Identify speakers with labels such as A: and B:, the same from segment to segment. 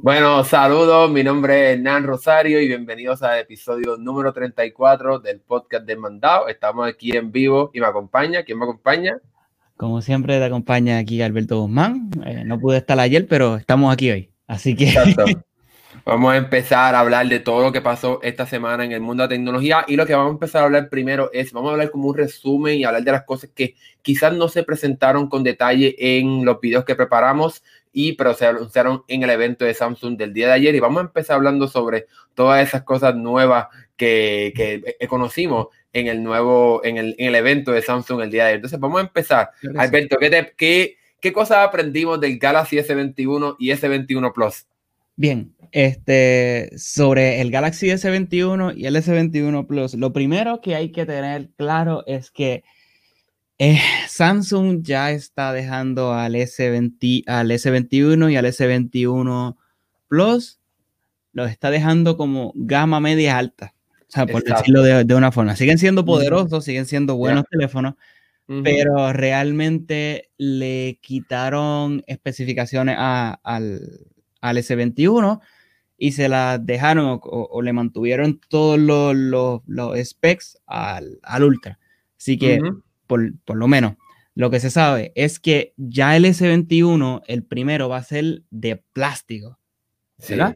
A: Bueno, saludos, mi nombre es Nan Rosario y bienvenidos al episodio número 34 del podcast de Mandado. Estamos aquí en vivo y me acompaña. ¿Quién me acompaña?
B: Como siempre te acompaña aquí Alberto Guzmán. Eh, no pude estar ayer, pero estamos aquí hoy. Así que...
A: Vamos a empezar a hablar de todo lo que pasó esta semana en el mundo de la tecnología y lo que vamos a empezar a hablar primero es, vamos a hablar como un resumen y hablar de las cosas que quizás no se presentaron con detalle en los videos que preparamos y pero se anunciaron en el evento de Samsung del día de ayer y vamos a empezar hablando sobre todas esas cosas nuevas que, que conocimos en el nuevo, en el, en el, evento de Samsung el día de ayer. Entonces vamos a empezar. Alberto, ¿qué, qué, qué cosas aprendimos del Galaxy S21 y S21 Plus?
B: Bien, este, sobre el Galaxy S21 y el S21 Plus, lo primero que hay que tener claro es que eh, Samsung ya está dejando al, S20, al S21 y al S21 Plus, lo está dejando como gama media alta, o sea, por decirlo de, una forma. Siguen siendo poderosos, siguen siendo buenos teléfonos, pero realmente le quitaron especificaciones al, al S21 y se la dejaron o, le mantuvieron todos los, los, specs al, al, Ultra. Así que, por, por, lo menos, lo que se sabe es que ya el S21, el primero, va a ser de plástico. ¿Verdad?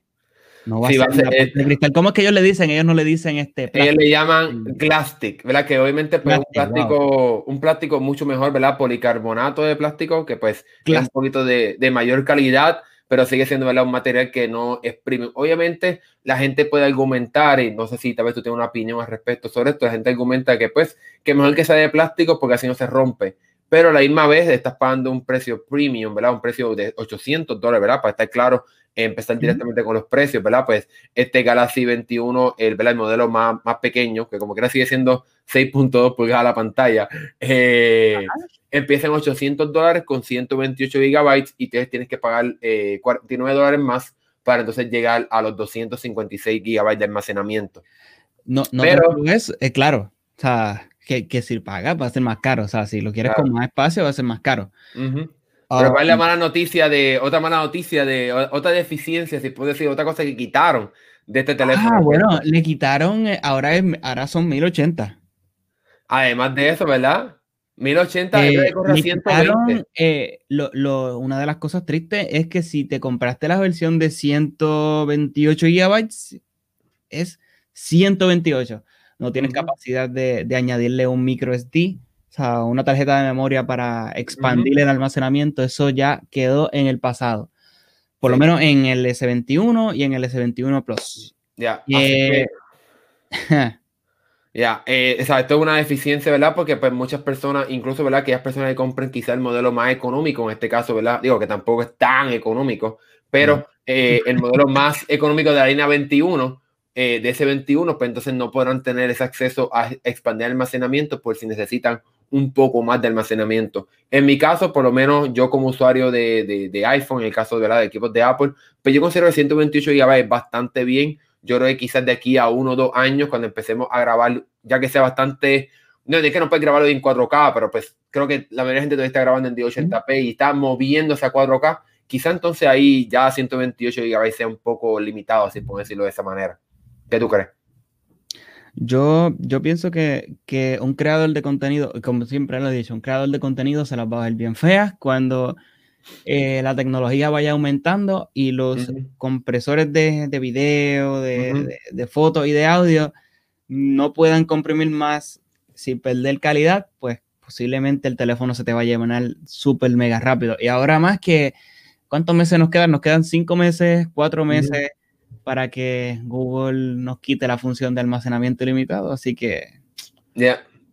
B: No va, a, ser de cristal. ¿Cómo es que ellos le dicen? Ellos no le dicen este.
A: Plástico. Ellos le llaman plastic, ¿verdad? Que obviamente pues, un plástico, un plástico mucho mejor, ¿verdad? Policarbonato de plástico, que pues es un poquito de, de mayor calidad pero sigue siendo un material que no es premium. Obviamente, la gente puede argumentar, y no sé si tal vez tú tienes una opinión al respecto sobre esto, la gente argumenta que pues, que mejor que sea de plástico porque así no se rompe. Pero a la misma vez estás pagando un precio premium, ¿verdad? Un precio de 800 dólares, ¿verdad? Para estar claro, empezar directamente con los precios, ¿verdad? Pues este Galaxy 21, el, ¿verdad? el modelo más, más pequeño, que como quiera sigue siendo 6.2 pulgadas la pantalla, eh, empieza en 800 dólares con 128 gigabytes y tienes que pagar 49 eh, dólares más para entonces llegar a los 256 gigabytes de almacenamiento.
B: No, no pero es eh, claro, o sea, que, que, si pagas va a ser más caro, o sea, si lo quieres con más espacio va a ser más caro.
A: Pero cuál es la mala noticia de, otra mala noticia de, otra deficiencia, si puedo decir, otra cosa que quitaron de este teléfono.
B: Ah, bueno, le quitaron, ahora, es, ahora son 1080.
A: Además de eso, ¿verdad? 1080 eh,
B: eh, lo, una de las cosas tristes es que si te compraste la versión de 128 GB, es 128. No tienes capacidad de, añadirle un micro SD, o sea, una tarjeta de memoria para expandir el almacenamiento. Eso ya quedó en el pasado. Por lo menos en el S21 y en el S21 Plus.
A: Ya. Eh, Ya, eh, esto es una deficiencia, ¿verdad? Porque pues muchas personas, incluso, ¿verdad? Aquellas personas que compren quizá el modelo más económico, en este caso, ¿verdad? Digo que tampoco es tan económico, pero eh, el modelo más económico de la línea 21, eh, de ese 21, pues entonces no podrán tener ese acceso a expandir almacenamiento por si necesitan un poco más de almacenamiento. En mi caso, por lo menos yo como usuario de, de, de iPhone, en el caso ¿verdad? de equipos de Apple, pues yo considero el 128 GB bastante bien yo creo que quizás de aquí a uno o dos años, cuando empecemos a grabar, ya que sea bastante, no es que no puedes grabarlo en 4K, pero pues creo que la mayoría de gente todavía está grabando en 1080p y está moviéndose a 4K, quizá entonces ahí ya 128 GB sea un poco limitado, así por decirlo de esa manera. ¿Qué tú crees?
B: Yo, yo pienso que, que, un creador de contenido, como siempre lo he dicho, un creador de contenido se las va a ver bien feas cuando eh, la tecnología vaya aumentando y los compresores de, de video, de, de, fotos y de audio no puedan comprimir más. Sin perder calidad, pues posiblemente el teléfono se te va a llenar súper mega rápido. Y ahora más que, ¿cuántos meses nos quedan? Nos quedan cinco meses, cuatro meses para que Google nos quite la función de almacenamiento ilimitado, así que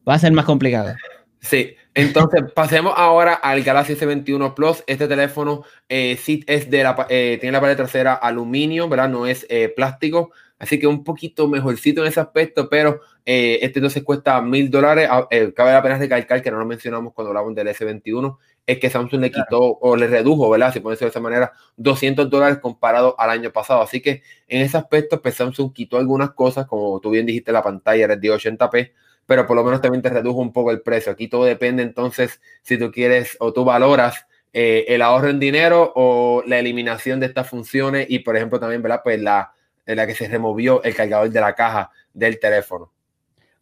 B: va a ser más complicado.
A: Sí, entonces pasemos ahora al Galaxy S21 Plus. Este teléfono eh, sí es de la, eh, tiene la pared trasera aluminio, ¿verdad? No es eh, plástico, así que un poquito mejorcito en ese aspecto, pero eh, este entonces cuesta mil dólares. Ah, cabe la pena recalcar que no lo mencionamos cuando hablamos del S21, es que Samsung le quitó o le redujo, ¿verdad? Si puede ser de esa manera, 200 dólares comparado al año pasado. Así que en ese aspecto, pues Samsung quitó algunas cosas, como tú bien dijiste, la pantalla era de 80p pero por lo menos también te redujo un poco el precio. Aquí todo depende entonces si tú quieres o tú valoras eh, el ahorro en dinero o la eliminación de estas funciones y, por ejemplo, también, ¿verdad? Pues la, la que se removió el cargador de la caja del teléfono.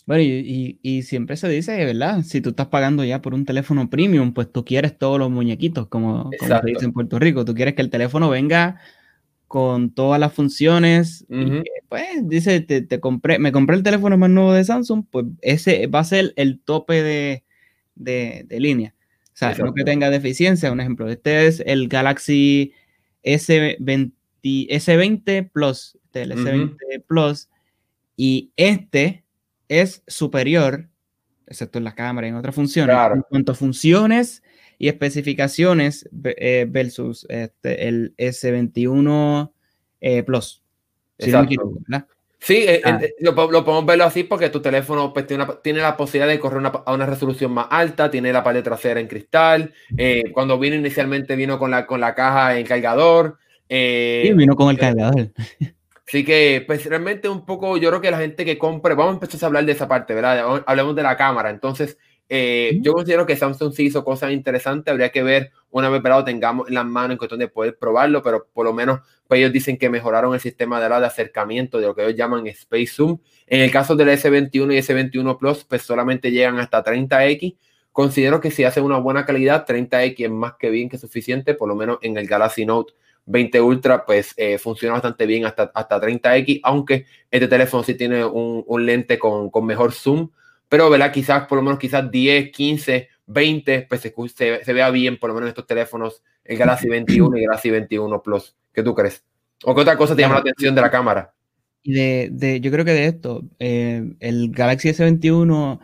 B: Bueno, y, y, siempre se dice, ¿verdad? Si tú estás pagando ya por un teléfono premium, pues tú quieres todos los muñequitos, como, como se dice en Puerto Rico. Tú quieres que el teléfono venga con todas las funciones. pues dice, te, compré, me compré el teléfono más nuevo de Samsung, pues ese va a ser el tope de, de, de línea. O sea, no que tenga deficiencia. Un ejemplo, este es el Galaxy S20, S20 Plus, este, el S20 Plus, y este es superior, excepto en la cámara y en otras funciones, en cuanto a funciones y especificaciones eh, versus este, el S21 eh, Plus.
A: sí, eh, ah. lo, podemos verlo así porque tu teléfono pues, tiene, la posibilidad de correr a una resolución más alta, tiene la pared trasera en cristal. cuando vino inicialmente vino con la, con la caja en cargador.
B: sí, vino con el cargador.
A: Así que, pues realmente un poco, yo creo que la gente que compre, vamos a empezar a hablar de esa parte, ¿verdad? Hablemos de la cámara. Entonces, eh, yo considero que Samsung sí hizo cosas interesantes, habría que ver una vez lo tengamos en las manos en cuestión de poder probarlo, pero por lo menos pues ellos dicen que mejoraron el sistema de, de acercamiento de lo que ellos llaman Space Zoom. En el caso del S21 y S21 Plus, pues solamente llegan hasta 30X. Considero que si hacen una buena calidad, 30X es más que bien que suficiente, por lo menos en el Galaxy Note 20 Ultra, pues eh, funciona bastante bien hasta, hasta 30X, aunque este teléfono sí tiene un, un lente con, con mejor zoom pero ¿verdad? quizás por lo menos quizás 10, 15, 20, pues se, se, vea bien por lo menos estos teléfonos, el Galaxy 21 y el Galaxy 21 Plus. ¿Qué tú crees? ¿O qué otra cosa te llama la atención de la cámara?
B: De, de, yo creo que de esto, eh, el Galaxy S21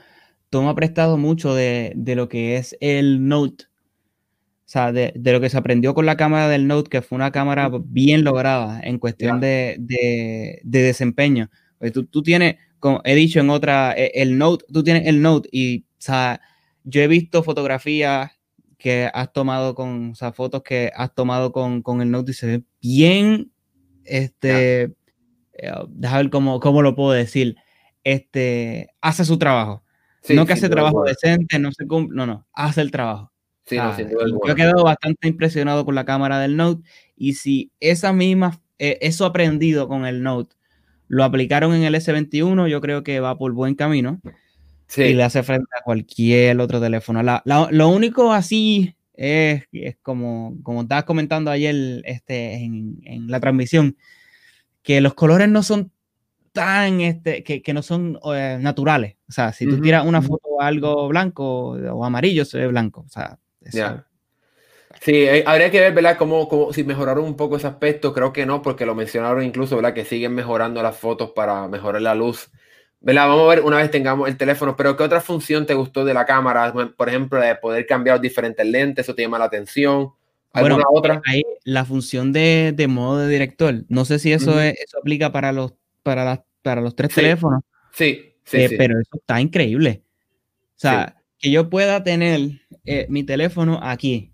B: toma prestado mucho de, de, lo que es el Note. O sea, de, de, lo que se aprendió con la cámara del Note, que fue una cámara bien lograda en cuestión de, de, desempeño. Pues tú, tú tienes, como he dicho en otra, e, el Note, tú tienes el Note y, o sea, yo he visto fotografías que has tomado con, o sea, fotos que has tomado con, con el Note y se ve bien, este, eh, déjame ver cómo, cómo, lo puedo decir, este, hace su trabajo. no que hace trabajo decente, no se cumple, no, no, hace el trabajo. Sí, no, yo he quedado bastante impresionado con la cámara del Note y si esa misma, eh, eso aprendido con el Note, lo aplicaron en el S21, yo creo que va por buen camino. Y le hace frente a cualquier otro teléfono. lo único así es, es, como, como estabas comentando ayer este, en, en, la transmisión, que los colores no son tan, este, que, que no son eh, naturales. O sea, si tú tiras una foto algo blanco o amarillo, se ve blanco. O sea,
A: Sí, eh, habría que ver, ¿verdad? Cómo, si mejoraron un poco ese aspecto. Creo que no, porque lo mencionaron incluso, ¿verdad? Que siguen mejorando las fotos para mejorar la luz. ¿Verdad? Vamos a ver una vez tengamos el teléfono. Pero ¿qué otra función te gustó de la cámara? Por ejemplo, de poder cambiar diferentes lentes, ¿eso te llama la atención?
B: ¿Alguna bueno, otra? Hay la función de, de, modo de director. No sé si eso, es, eso aplica para los, para las, para los tres teléfonos.
A: Sí, sí,
B: eh, Pero eso está increíble. O sea, que yo pueda tener eh, mi teléfono aquí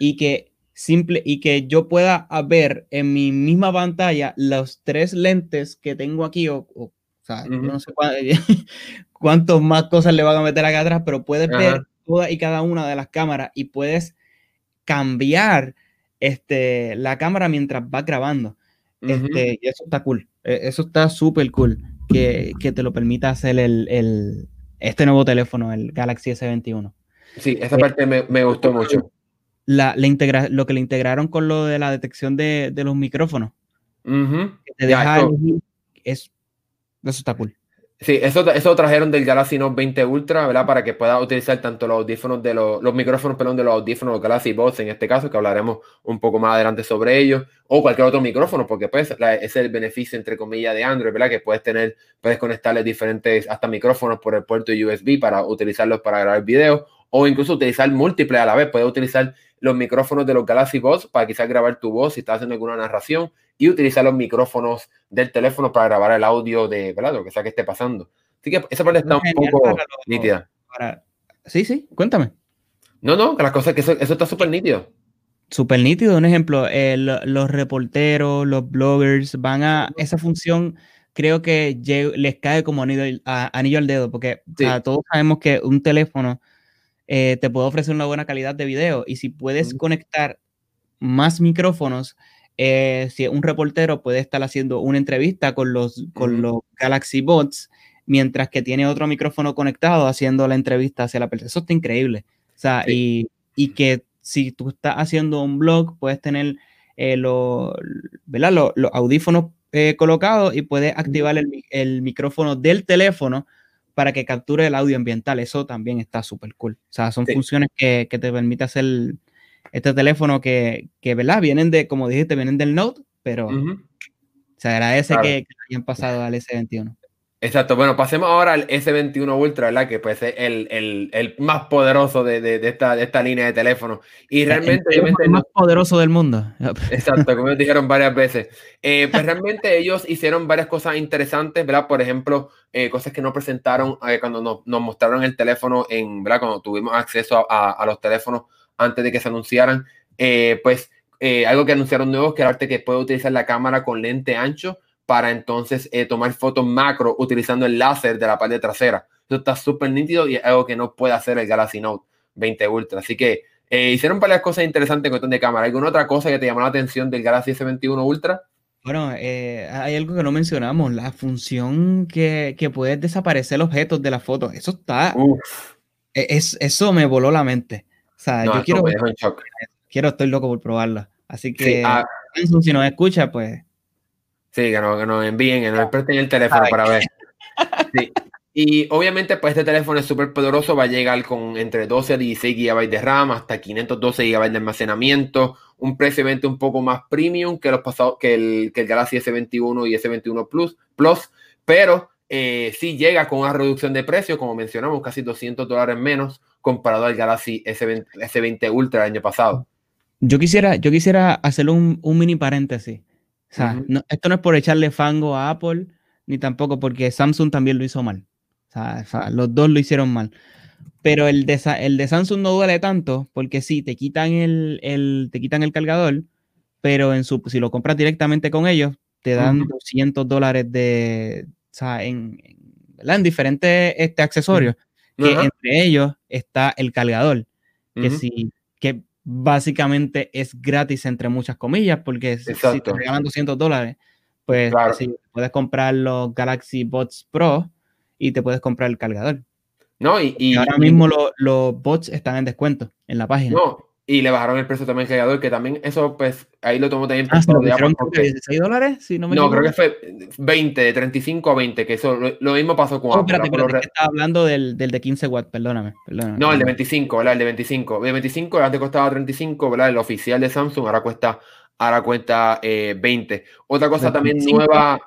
B: y que simple y que yo pueda ver en mi misma pantalla los tres lentes que tengo aquí o, o, sea, no sé cuántas más cosas le van a meter acá atrás, pero puedes ver toda y cada una de las cámaras y puedes cambiar este, la cámara mientras vas grabando. Este, y eso está cool. E, eso está súper cool que, que, te lo permita hacer el, el, este nuevo teléfono, el Galaxy S21.
A: Sí, esa eh, parte me, me gustó mucho
B: la, integra lo que le integraron con lo de la detección de, de los micrófonos. te deja es, eso está cool.
A: Sí, eso, eso trajeron del Galaxy Note 20 Ultra, ¿verdad? Para que pueda utilizar tanto los audífonos de los, los micrófonos, perdón, de los audífonos los Galaxy Box en este caso, que hablaremos un poco más adelante sobre ellos, o cualquier otro micrófono, porque pues es el beneficio, entre comillas, de Android, ¿verdad? Que puedes tener, puedes conectarle diferentes, hasta micrófonos por el puerto USB para utilizarlos para grabar videos, o incluso utilizar múltiples a la vez. Puedes utilizar los micrófonos de los Galaxy Box para quizás grabar tu voz si estás haciendo alguna narración y utilizar los micrófonos del teléfono para grabar el audio de ¿verdad? lo que sea que esté pasando. Así que esa parte está un poco nítida.
B: Sí, sí, cuéntame.
A: No, no, que las cosas que eso, está súper nítido.
B: Súper nítido, un ejemplo, los reporteros, los bloggers van a esa función creo que les cae como anillo, anillo al dedo, porque todos sabemos que un teléfono eh, te puede ofrecer una buena calidad de video. Y si puedes conectar más micrófonos, eh, si un reportero puede estar haciendo una entrevista con los, con los Galaxy Bots, mientras que tiene otro micrófono conectado haciendo la entrevista hacia la persona. Eso está increíble. O sea, y, y, que si tú estás haciendo un blog, puedes tener eh, los audífonos eh, colocados y puedes activar el, el, micrófono del teléfono para que capture el audio ambiental. Eso también está súper cool. O sea, son funciones que, que, te permite hacer este teléfono que, que, ¿verdad? Vienen de, como dijiste, vienen del Note, pero se agradece que, que, hayan pasado al S21.
A: Exacto, bueno, pasemos ahora al S21 Ultra, ¿verdad? Que pues es el, el, el más poderoso de, de, de, esta, de esta línea de teléfono. Y realmente...
B: El, el más poderoso del mundo.
A: Exacto, como dijeron varias veces. Eh, pues realmente ellos hicieron varias cosas interesantes, ¿verdad? Por ejemplo, eh, cosas que no presentaron eh, cuando nos, nos, mostraron el teléfono, en, ¿verdad? Cuando tuvimos acceso a, a, a los teléfonos antes de que se anunciaran. Eh, pues algo que anunciaron nuevos, que era que puede utilizar la cámara con lente ancho para entonces eh, tomar fotos macro utilizando el láser de la parte trasera. Eso está súper nítido y es algo que no puede hacer el Galaxy Note 20 Ultra. Así que eh, hicieron varias cosas interesantes en cuestión de cámara. ¿Alguna otra cosa que te llamó la atención del Galaxy S21 Ultra?
B: Bueno, eh, hay algo que no mencionamos, la función que, que puedes desaparecer objetos de la foto. Eso está... E, es, eso me voló la mente. O sea, yo quiero... Quiero, estoy loco por probarla. Así que, sí, ah, si nos escucha, pues
A: Sí, que, no, que nos envíen, que nos presten el teléfono para ver. Sí. Y obviamente, pues este teléfono es súper poderoso, va a llegar con entre 12 a 16 GB de RAM, hasta 512 GB de almacenamiento, un precio un poco más premium que los pasados, que el, que el Galaxy S21 y S21 Plus, Plus pero eh, sí llega con una reducción de precio, como mencionamos, casi 200 dólares menos comparado al Galaxy S20, S20 Ultra el año pasado.
B: Yo quisiera, yo quisiera hacer un, un mini paréntesis. O sea, no, esto no es por echarle fango a Apple, ni tampoco porque Samsung también lo hizo mal. O sea, o sea los dos lo hicieron mal. Pero el de, el de Samsung no duele tanto porque sí, te quitan el, el, te quitan el cargador, pero en su, si lo compras directamente con ellos, te dan uh -huh. 200 dólares de, o sea, en, en, en diferentes este, accesorios, uh -huh. que entre ellos está el cargador, que si, básicamente es gratis entre muchas comillas, porque Exacto. si te regalan 200 dólares, pues claro. sí, puedes comprar los Galaxy Bots Pro y te puedes comprar el cargador.
A: No, y, y
B: ahora mismo los lo bots están en descuento en la página.
A: No, y le bajaron el precio también al cargador, que también eso, pues, ahí lo tomo también
B: ah, por ¿no porque... 16 dólares? Si no, me
A: no creo que fue 20, de 35 a 20, que eso lo, lo mismo pasó con
B: oh, Apple. Espérate, espérate, estaba hablando del, del, de 15 watts, perdóname, perdóname.
A: No, el de 25, ¿verdad? El de 25. El de 25 antes costaba 35, ¿verdad? El oficial de Samsung ahora cuesta, ahora cuesta eh, 20. Otra cosa también 25. nueva.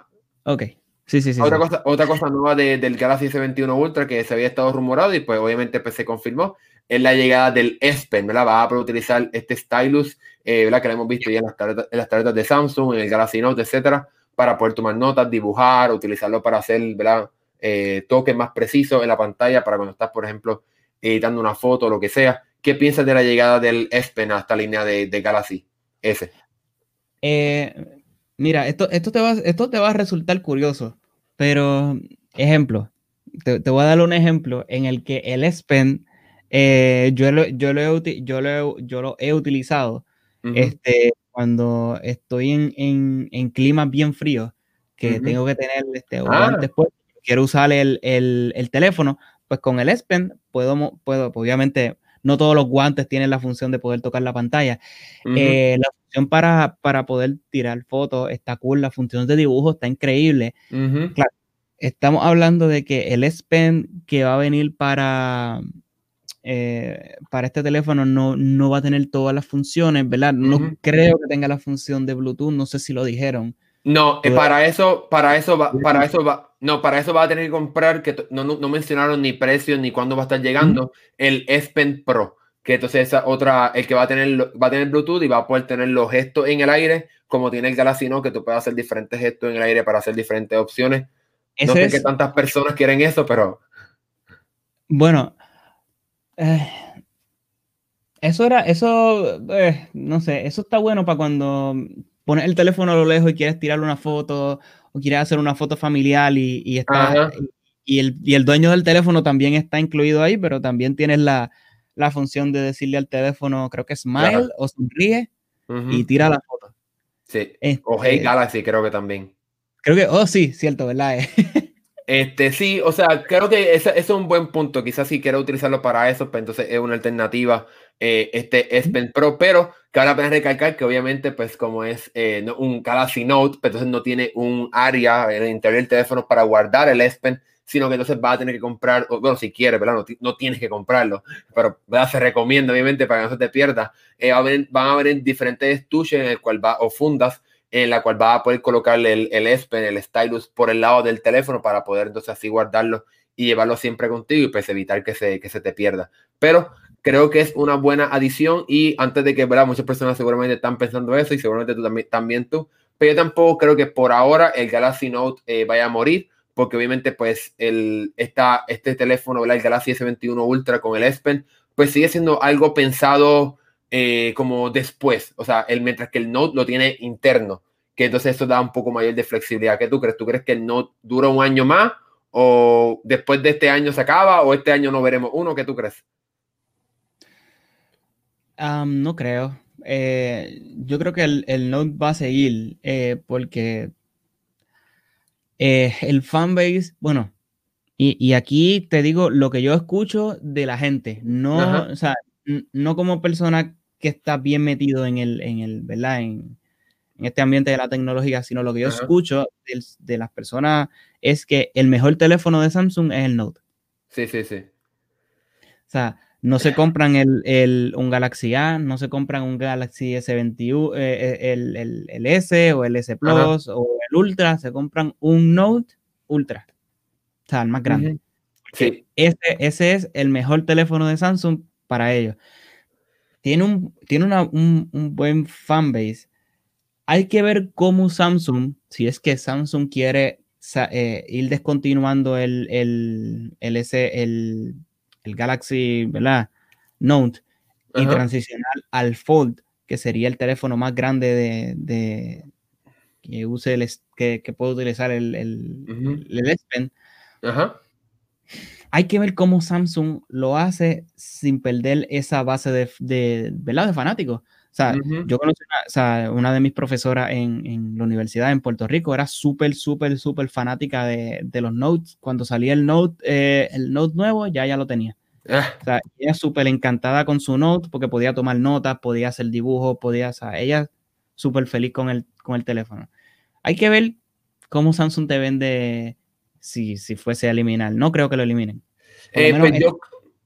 B: Ok. Sí, sí, sí.
A: Otra,
B: sí.
A: Cosa, otra cosa nueva de, del Galaxy S21 Ultra que se había estado rumorado y pues obviamente pues, se confirmó es la llegada del S Pen, ¿verdad? Va a poder utilizar este stylus, eh, ¿verdad? Que lo hemos visto ya en las, tabletas, en las tabletas de Samsung, en el Galaxy Note, etcétera, para poder tomar notas, dibujar, utilizarlo para hacer, ¿verdad? Eh, toques más precisos en la pantalla para cuando estás, por ejemplo, editando una foto o lo que sea. ¿Qué piensas de la llegada del S Pen a esta línea de, de Galaxy S?
B: Eh, mira, esto, esto, te va, esto te va a resultar curioso, pero ejemplo, te, te, voy a dar un ejemplo en el que el S Pen eh, yo, lo, yo, lo he, yo, lo, yo lo he utilizado uh -huh. este, cuando estoy en, en, en, climas bien fríos, que uh -huh. tengo que tener este, ah. guantes pues, quiero usar el, el, el, teléfono, pues con el S Pen puedo, puedo, obviamente, no todos los guantes tienen la función de poder tocar la pantalla. Uh -huh. eh, la función para, para poder tirar fotos está cool, la función de dibujo está increíble. Claro, estamos hablando de que el S Pen que va a venir para eh, para este teléfono no, no, va a tener todas las funciones, ¿verdad? No uh -huh. creo que tenga la función de Bluetooth, no sé si lo dijeron.
A: No, eh, para eso, para eso va, para eso va, no, para eso va a tener que comprar, que no, no, no mencionaron ni precio ni cuándo va a estar llegando, uh -huh. el S Pen Pro, que entonces esa otra, el que va a tener, va a tener Bluetooth y va a poder tener los gestos en el aire, como tiene el Galaxy Note, que tú puedes hacer diferentes gestos en el aire para hacer diferentes opciones. No sé es... qué tantas personas quieren eso, pero...
B: Bueno, eh, eso era, eso, eh, no sé, eso está bueno para cuando pones el teléfono a lo lejos y quieres tirar una foto o quieres hacer una foto familiar y, y está, y el, y el, dueño del teléfono también está incluido ahí, pero también tienes la, la función de decirle al teléfono, creo que smile o sonríe y tira la foto.
A: Sí. o Hey este Galaxy, creo que también.
B: Creo que, oh, sí, cierto, ¿verdad?
A: Este, sí, o sea, creo que ese, es un buen punto. Quizás si quiero utilizarlo para eso, pues entonces es una alternativa eh, este S Pen Pro, pero que ahora apenas recalcar que obviamente, pues como es eh, un Galaxy Note, pues entonces no tiene un área en el interior del teléfono para guardar el S Pen, sino que entonces va a tener que comprar, bueno, si quiere, ¿verdad? No, tienes que comprarlo, pero ¿verdad? se recomienda obviamente para que no se te pierda. Eh, van a haber diferentes estuches en el cual va, o fundas en la cual va a poder colocarle el, el S el stylus por el lado del teléfono para poder entonces así guardarlo y llevarlo siempre contigo y pues evitar que se, que se te pierda. Pero creo que es una buena adición y antes de que, ¿verdad? Muchas personas seguramente están pensando eso y seguramente tú también, también tú, pero yo tampoco creo que por ahora el Galaxy Note eh, vaya a morir porque obviamente pues el, esta, este teléfono, el Galaxy S21 Ultra con el S Pen, pues sigue siendo algo pensado eh, como después, o sea, el, mientras que el Note lo tiene interno, que entonces eso da un poco mayor de flexibilidad. ¿Qué tú crees? ¿Tú crees que el Note dura un año más o después de este año se acaba o este año no veremos uno? ¿Qué tú crees?
B: no creo. Eh, yo creo que el, Note va a seguir eh, porque el fanbase, bueno, y, aquí te digo lo que yo escucho de la gente, no, o sea, no como persona que está bien metido en el, en el ¿verdad? En, este ambiente de la tecnología, sino lo que yo escucho de, las personas es que el mejor teléfono de Samsung es el Note.
A: Sí, sí, sí.
B: O sea, no se compran el, un Galaxy A, no se compran un Galaxy S21, eh, eh, el, S o el S Plus o el Ultra, se compran un Note Ultra. O sea, el más grande. Sí. Ese, ese es el mejor teléfono de Samsung para ellos tiene un, tiene un, buen fanbase. Hay que ver cómo Samsung, si es que Samsung quiere eh, ir descontinuando el, el, el, el, Galaxy ¿verdad? Note y transicionar al Fold, que sería el teléfono más grande de, que use el, que, que puede utilizar el, el, el S Pen. Ajá hay que ver cómo Samsung lo hace sin perder esa base de, de, ¿verdad? de fanáticos. O sea, yo conocí una, o sea, una, de mis profesoras en, en, la universidad en Puerto Rico, era súper, súper, súper fanática de, de, los notes. Cuando salía el note, eh, el note nuevo, ya ya lo tenía. Ah. O sea, ella súper encantada con su note porque podía tomar notas, podía hacer dibujos, podía, o sea, ella súper feliz con el, con el teléfono. Hay que ver cómo Samsung te vende si, si fuese a eliminar. No creo que lo eliminen.
A: Eh, pues yo,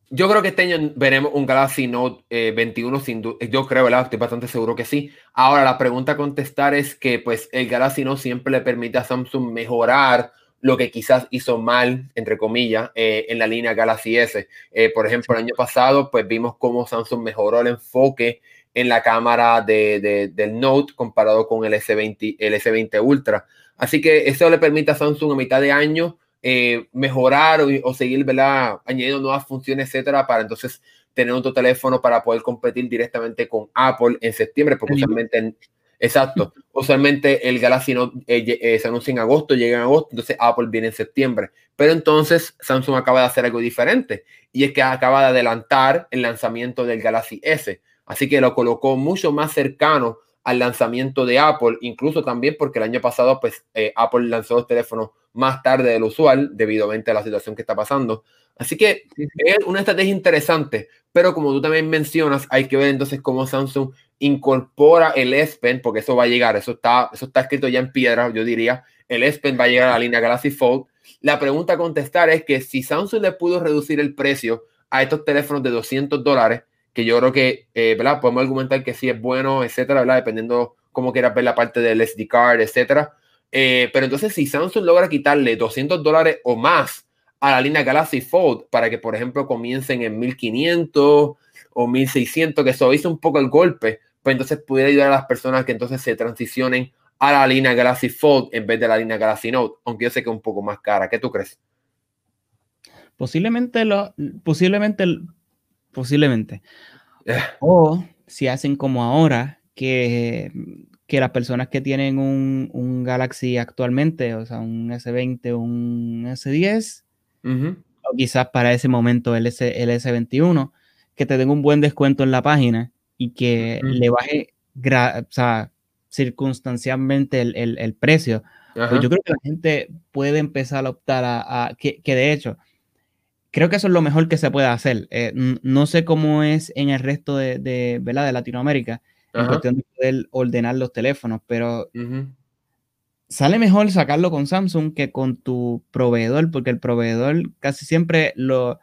A: yo, creo que este año veremos un Galaxy Note 21 eh, sin duda. Yo creo, ¿verdad? Estoy bastante seguro que sí. Ahora, la pregunta a contestar es que pues el Galaxy Note siempre le permite a Samsung mejorar lo que quizás hizo mal, entre comillas, eh, en la línea Galaxy S. por ejemplo, el año pasado, pues vimos cómo Samsung mejoró el enfoque en la cámara de, del Note comparado con el S20, el S20 Ultra. Así que eso le permite a Samsung a mitad de año eh, mejorar o, seguir ¿verdad? añadiendo nuevas funciones, etcétera, para entonces tener otro teléfono para poder competir directamente con Apple en septiembre, porque usualmente, exacto, usualmente el Galaxy Note eh, eh, se anuncia en agosto, llega en agosto, entonces Apple viene en septiembre. Pero entonces Samsung acaba de hacer algo diferente y es que acaba de adelantar el lanzamiento del Galaxy S, así que lo colocó mucho más cercano al lanzamiento de Apple, incluso también porque el año pasado pues Apple lanzó los teléfonos más tarde del usual debido a la situación que está pasando. Así que es una estrategia interesante, pero como tú también mencionas, hay que ver entonces cómo Samsung incorpora el S Pen, porque eso va a llegar, eso está, eso está escrito ya en piedra, yo diría, el S Pen va a llegar a la línea Galaxy Fold. La pregunta a contestar es que si Samsung le pudo reducir el precio a estos teléfonos de 200 dólares, que yo creo que, eh, ¿verdad? Podemos argumentar que sí es bueno, etcétera, ¿verdad? Dependiendo cómo quieras ver la parte del SD card, etcétera. Eh, pero entonces, si Samsung logra quitarle 200 dólares o más a la línea Galaxy Fold para que, por ejemplo, comiencen en 1500 o 1600, que eso hizo un poco el golpe, pues entonces pudiera ayudar a las personas que entonces se transicionen a la línea Galaxy Fold en vez de la línea Galaxy Note, aunque yo sé que es un poco más cara. ¿Qué tú crees?
B: Posiblemente lo, posiblemente posiblemente. Eh. O si hacen como ahora, que, que las personas que tienen un, Galaxy actualmente, o sea, un S20 o un S10, o quizás para ese momento el, S, el S21, que te den un buen descuento en la página y que le baje o sea, circunstancialmente el, el, el precio. Pues yo creo que la gente puede empezar a optar a, que, que, de hecho, creo que eso es lo mejor que se puede hacer. Eh, no sé cómo es en el resto de, de, ¿verdad? de Latinoamérica, en cuestión de poder ordenar los teléfonos, pero sale mejor sacarlo con Samsung que con tu proveedor, porque el proveedor casi siempre lo,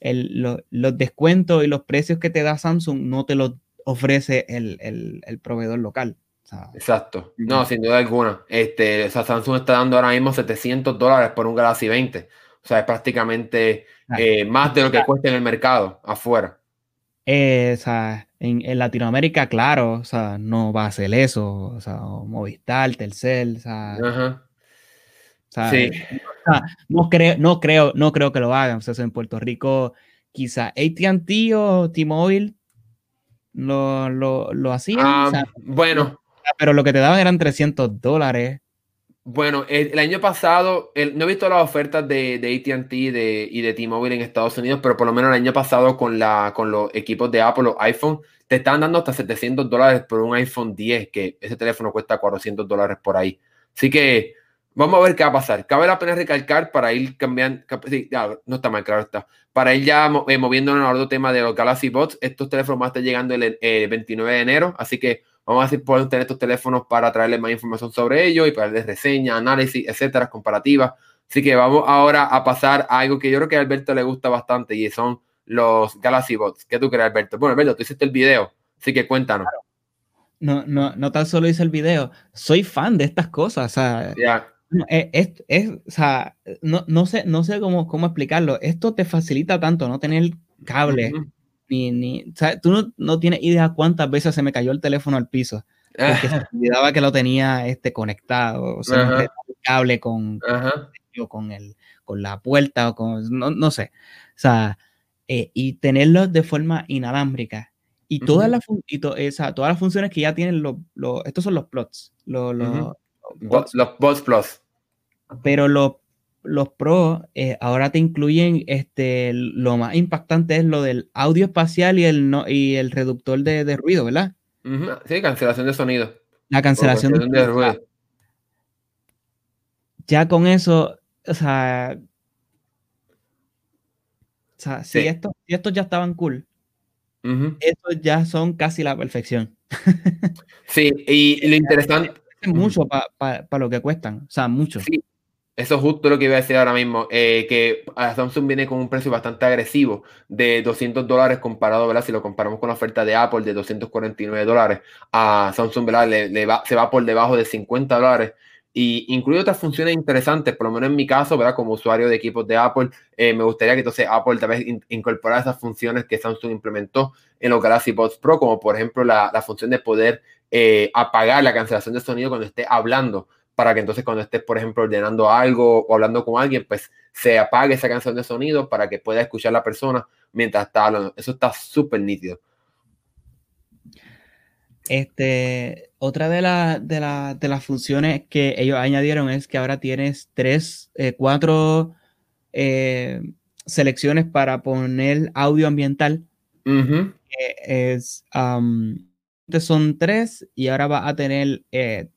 B: los descuentos y los precios que te da Samsung no te los ofrece el, el, proveedor local.
A: Exacto. No, sin duda alguna. Este, Samsung está dando ahora mismo 700 dólares por un Galaxy 20. O sea, es prácticamente eh, más de lo que cuesta en el mercado afuera.
B: Eh, o sea, en, Latinoamérica, claro, o sea, no va a ser eso. O sea, Movistar, Telcel, o sea. sí. no, creo, no, creo, no creo que lo hagan. O sea, en Puerto Rico, quizá ATT o T-Mobile lo, lo, lo hacían.
A: Ah, bueno.
B: Pero lo que te daban eran 300 dólares.
A: Bueno, el, año pasado, no he visto las ofertas de, de ATT y de T-Mobile en Estados Unidos, pero por lo menos el año pasado con, la, con los equipos de Apple, los iPhone, te están dando hasta 700 dólares por un iPhone 10, que ese teléfono cuesta 400 dólares por ahí. Así que vamos a ver qué va a pasar. Cabe la pena recalcar para ir cambiando, sí, no está mal, claro está, para ir ya eh, moviéndonos al otro tema de los Galaxy Bots, estos teléfonos van a estar llegando el, 29 de enero, así que vamos a decir, pueden tener estos teléfonos para traerles más información sobre ellos y para darles reseña, análisis, etcétera, comparativas. Así que vamos ahora a pasar a algo que yo creo que a Alberto le gusta bastante y son los Galaxy Bots. ¿Qué tú crees, Alberto? Bueno, Alberto, tú hiciste el video, así que cuéntanos.
B: No, no, no tan solo hice el video, soy fan de estas cosas. O sea, eh, es, es, o sea, no, no, sé, no sé cómo, cómo explicarlo. Esto te facilita tanto no tener cable. Ni, o sea, tú no, no, tienes idea cuántas veces se me cayó el teléfono al piso. Porque se olvidaba que lo tenía este, conectado. O sea, el cable con, con, el, con la puerta o con. No, no sé. O sea, eh, y tenerlo de forma inalámbrica. Y, todas, las, y esa, todas las funciones que ya tienen los. estos son los plots. Los, los,
A: los bots plus.
B: Pero los, los Pro eh, ahora te incluyen, este, lo más impactante es lo del audio espacial y el, no, y el reductor de, de ruido, ¿verdad?
A: Sí, cancelación de sonido.
B: La cancelación de, ruido. Ya con eso, o sea, o sea si, estos, si estos ya estaban cool, estos ya son casi la perfección.
A: sí, y lo interesante
B: mucho para lo que cuestan, o sea, mucho.
A: Sí, eso es justo lo que iba a decir ahora mismo, eh, que Samsung viene con un precio bastante agresivo de 200 dólares comparado, ¿verdad? Si lo comparamos con la oferta de Apple de 249 dólares, a Samsung, ¿verdad? Le, va, se va por debajo de 50 dólares y incluye otras funciones interesantes, por lo menos en mi caso, ¿verdad? Como usuario de equipos de Apple, eh, me gustaría que entonces Apple tal vez incorporara esas funciones que Samsung implementó en los Galaxy Buds Pro, como por ejemplo la, la función de poder eh, apagar la cancelación de sonido cuando esté hablando, para que entonces cuando estés, por ejemplo, ordenando algo o hablando con alguien, pues se apague esa cancelación de sonido para que pueda escuchar la persona mientras está hablando. Eso está súper nítido.
B: Este, otra de, de, de, las funciones que ellos añadieron es que ahora tienes tres, eh, cuatro eh, selecciones para poner audio ambiental. es, son tres y ahora va a tener eh,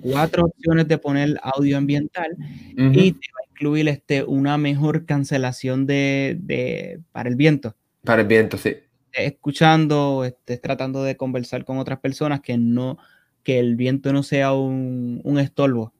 B: cuatro opciones de poner audio ambiental y te va a incluir este, una mejor cancelación de, para el viento.
A: Para el viento, sí.
B: Escuchando, estés tratando de conversar con otras personas que no, que el viento no sea un, un estorbo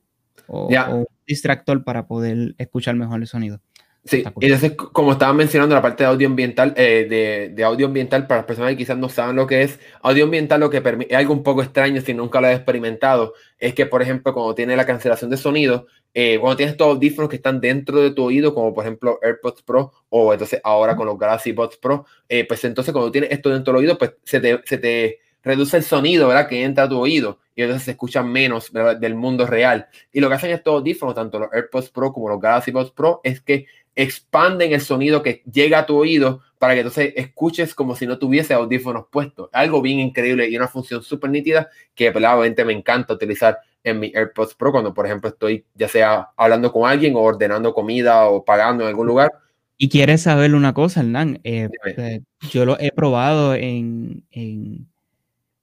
B: o, o, un distractor para poder escuchar mejor el sonido.
A: Sí, entonces, como estaba mencionando, la parte de audio ambiental, eh, de, de, audio ambiental, para las personas que quizás no saben lo que es, audio ambiental lo que permite, es algo un poco extraño si nunca lo he experimentado, es que, por ejemplo, cuando tiene la cancelación de sonido, eh, cuando tienes estos audífonos que están dentro de tu oído, como por ejemplo AirPods Pro, o entonces ahora con los Galaxy Buds Pro, eh, pues entonces cuando tienes esto dentro del oído, pues se te, se te reduce el sonido, ¿verdad? Que entra a tu oído y entonces se escucha menos del mundo real. Y lo que hacen estos audífonos, tanto los AirPods Pro como los Galaxy Buds Pro, es que expanden el sonido que llega a tu oído para que entonces escuches como si no tuviese audífonos puestos. Algo bien increíble y una función súper nítida que obviamente me encanta utilizar en mi AirPods Pro cuando, por ejemplo, estoy ya sea hablando con alguien o ordenando comida o pagando en algún lugar.
B: Y quieres saber una cosa, Hernán. Eh, pues, yo lo he probado en, en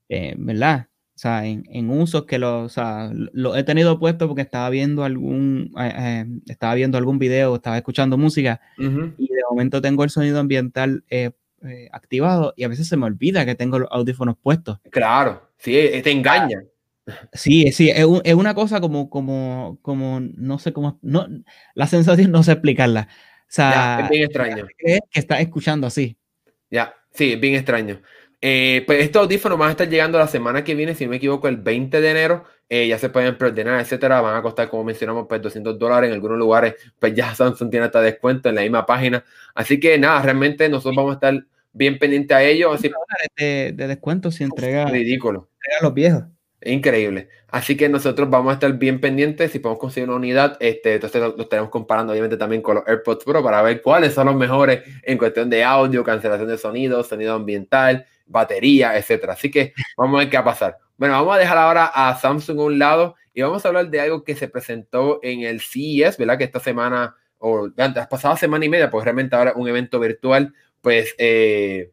B: eh, ¿verdad? O sea, en, en, usos que lo, o sea, lo he tenido puesto porque estaba viendo algún, eh, estaba viendo algún video, estaba escuchando música y de momento tengo el sonido ambiental activado y a veces se me olvida que tengo los audífonos puestos.
A: Claro, sí, te engaña.
B: Sí, sí, es, es, una cosa como, como, como, no sé cómo, no, la sensación no sé explicarla. O sea,
A: es bien extraño.
B: Que, está escuchando así.
A: Ya, sí, es bien extraño. Eh, pues estos audífonos van a estar llegando la semana que viene, si no me equivoco, el 20 de enero. Eh, ya se pueden preordenar, etcétera. Van a costar, como mencionamos, pues 200 dólares. En algunos lugares, pues ya Samsung tiene hasta descuento en la misma página. Así que nada, realmente nosotros vamos a estar bien pendientes a ellos. Así,
B: de, de descuento si entrega,
A: ridículo.
B: entrega a los viejos.
A: Increíble. Así que nosotros vamos a estar bien pendientes. Si podemos conseguir una unidad, este, entonces lo, estaremos comparando obviamente también con los AirPods Pro para ver cuáles son los mejores en cuestión de audio, cancelación de sonido, sonido ambiental, batería, etcétera. Así que vamos a ver qué va a pasar. Bueno, vamos a dejar ahora a Samsung a un lado y vamos a hablar de algo que se presentó en el CES, ¿verdad? Que esta semana, o antes, pasada semana y media, pues realmente ahora un evento virtual, pues eh,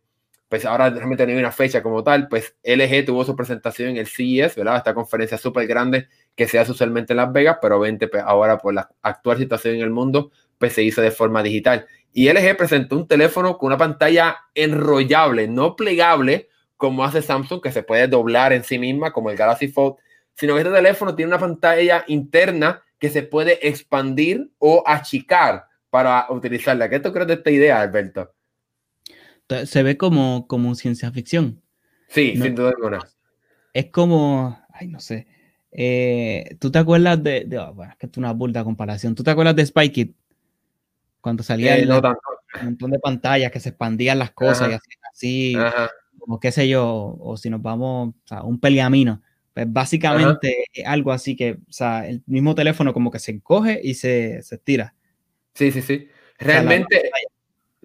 A: pues ahora realmente no hay una fecha como tal, pues LG tuvo su presentación en el CES, ¿verdad? Esta conferencia súper grande que se hace usualmente en Las Vegas, pero obviamente pues, ahora por la actual situación en el mundo, pues se hizo de forma digital. Y LG presentó un teléfono con una pantalla enrollable, no plegable, como hace Samsung, que se puede doblar en sí misma, como el Galaxy Fold, sino que este teléfono tiene una pantalla interna que se puede expandir o achicar para utilizarla. ¿Qué tú crees de esta idea, Alberto?
B: se ve como, como ciencia ficción.
A: Sí, sin duda alguna.
B: Es como, ay, no sé. Eh, ¿Tú te acuerdas de, oh, bueno, es que es una burda comparación. ¿Tú te acuerdas de Spy Kid? Cuando salía
A: eh,
B: un montón de pantallas que se expandían las cosas y así, como qué sé yo, o si nos vamos a un peliamino. Pues básicamente es algo así que, o sea, el mismo teléfono como que se encoge y se, se estira.
A: Sí, sí, sí. Realmente,